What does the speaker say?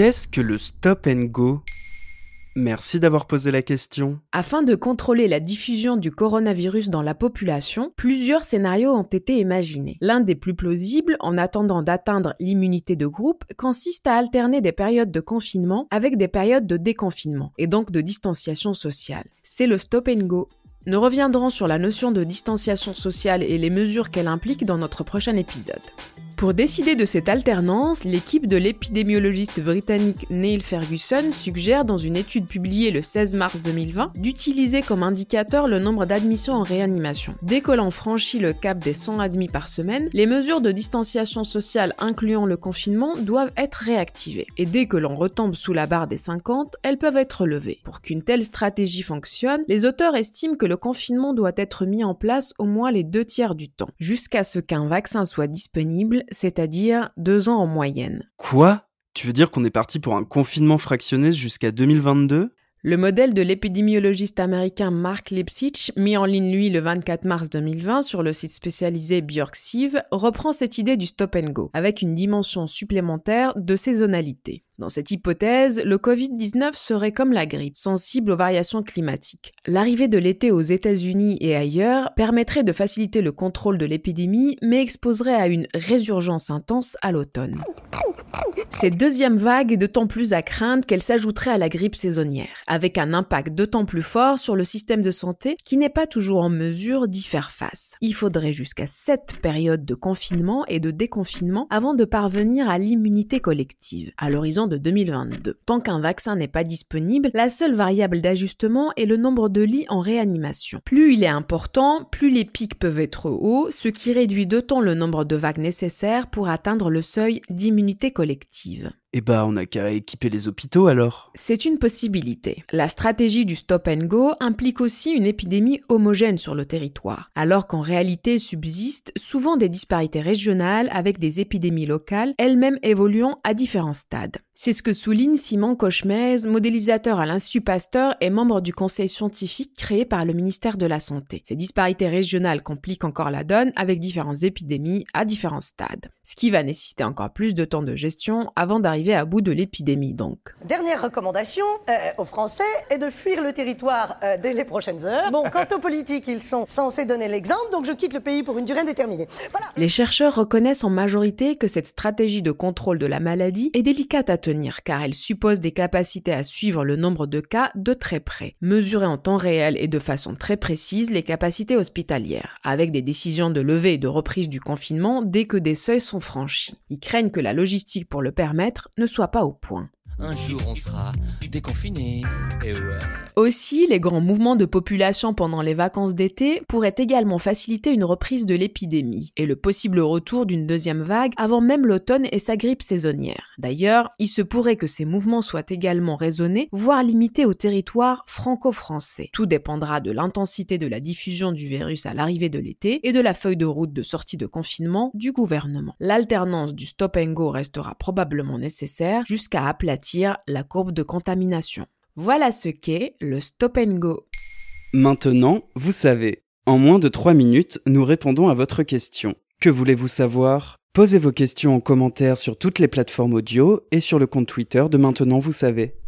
Qu'est-ce que le stop and go? Merci d'avoir posé la question. Afin de contrôler la diffusion du coronavirus dans la population, plusieurs scénarios ont été imaginés. L'un des plus plausibles, en attendant d'atteindre l'immunité de groupe, consiste à alterner des périodes de confinement avec des périodes de déconfinement, et donc de distanciation sociale. C'est le stop and go. Nous reviendrons sur la notion de distanciation sociale et les mesures qu'elle implique dans notre prochain épisode. Pour décider de cette alternance, l'équipe de l'épidémiologiste britannique Neil Ferguson suggère dans une étude publiée le 16 mars 2020 d'utiliser comme indicateur le nombre d'admissions en réanimation. Dès que l'on franchit le cap des 100 admis par semaine, les mesures de distanciation sociale incluant le confinement doivent être réactivées. Et dès que l'on retombe sous la barre des 50, elles peuvent être levées. Pour qu'une telle stratégie fonctionne, les auteurs estiment que le confinement doit être mis en place au moins les deux tiers du temps, jusqu'à ce qu'un vaccin soit disponible c'est-à-dire deux ans en moyenne. Quoi? Tu veux dire qu'on est parti pour un confinement fractionné jusqu'à 2022 le modèle de l'épidémiologiste américain Mark Lipsitch, mis en ligne lui le 24 mars 2020 sur le site spécialisé Bjorksiv, reprend cette idée du stop and go, avec une dimension supplémentaire de saisonnalité. Dans cette hypothèse, le Covid-19 serait comme la grippe, sensible aux variations climatiques. L'arrivée de l'été aux États-Unis et ailleurs permettrait de faciliter le contrôle de l'épidémie, mais exposerait à une résurgence intense à l'automne. Cette deuxième vague est d'autant plus à craindre qu'elle s'ajouterait à la grippe saisonnière, avec un impact d'autant plus fort sur le système de santé qui n'est pas toujours en mesure d'y faire face. Il faudrait jusqu'à sept périodes de confinement et de déconfinement avant de parvenir à l'immunité collective, à l'horizon de 2022. Tant qu'un vaccin n'est pas disponible, la seule variable d'ajustement est le nombre de lits en réanimation. Plus il est important, plus les pics peuvent être hauts, ce qui réduit d'autant le nombre de vagues nécessaires pour atteindre le seuil d'immunité collective positive. Eh bah, on a qu'à équiper les hôpitaux alors. C'est une possibilité. La stratégie du stop and go implique aussi une épidémie homogène sur le territoire, alors qu'en réalité subsistent souvent des disparités régionales avec des épidémies locales, elles-mêmes évoluant à différents stades. C'est ce que souligne Simon Cochemez, modélisateur à l'Institut Pasteur et membre du conseil scientifique créé par le ministère de la Santé. Ces disparités régionales compliquent encore la donne avec différentes épidémies à différents stades, ce qui va nécessiter encore plus de temps de gestion avant d'arriver à bout de l'épidémie donc. Dernière recommandation euh, aux Français est de fuir le territoire euh, dès les prochaines heures. Bon, quant aux politiques, ils sont censés donner l'exemple, donc je quitte le pays pour une durée indéterminée. Voilà. Les chercheurs reconnaissent en majorité que cette stratégie de contrôle de la maladie est délicate à tenir car elle suppose des capacités à suivre le nombre de cas de très près, mesurer en temps réel et de façon très précise les capacités hospitalières, avec des décisions de levée et de reprise du confinement dès que des seuils sont franchis. Ils craignent que la logistique pour le permettre ne soit pas au point. Un jour on sera déconfiné. Et ouais. Aussi, les grands mouvements de population pendant les vacances d'été pourraient également faciliter une reprise de l'épidémie et le possible retour d'une deuxième vague avant même l'automne et sa grippe saisonnière. D'ailleurs, il se pourrait que ces mouvements soient également raisonnés, voire limités au territoire franco-français. Tout dépendra de l'intensité de la diffusion du virus à l'arrivée de l'été et de la feuille de route de sortie de confinement du gouvernement. L'alternance du stop and go restera probablement nécessaire jusqu'à la courbe de contamination. Voilà ce qu'est le stop and go. Maintenant, vous savez. En moins de 3 minutes, nous répondons à votre question. Que voulez-vous savoir? Posez vos questions en commentaire sur toutes les plateformes audio et sur le compte Twitter de Maintenant, vous savez.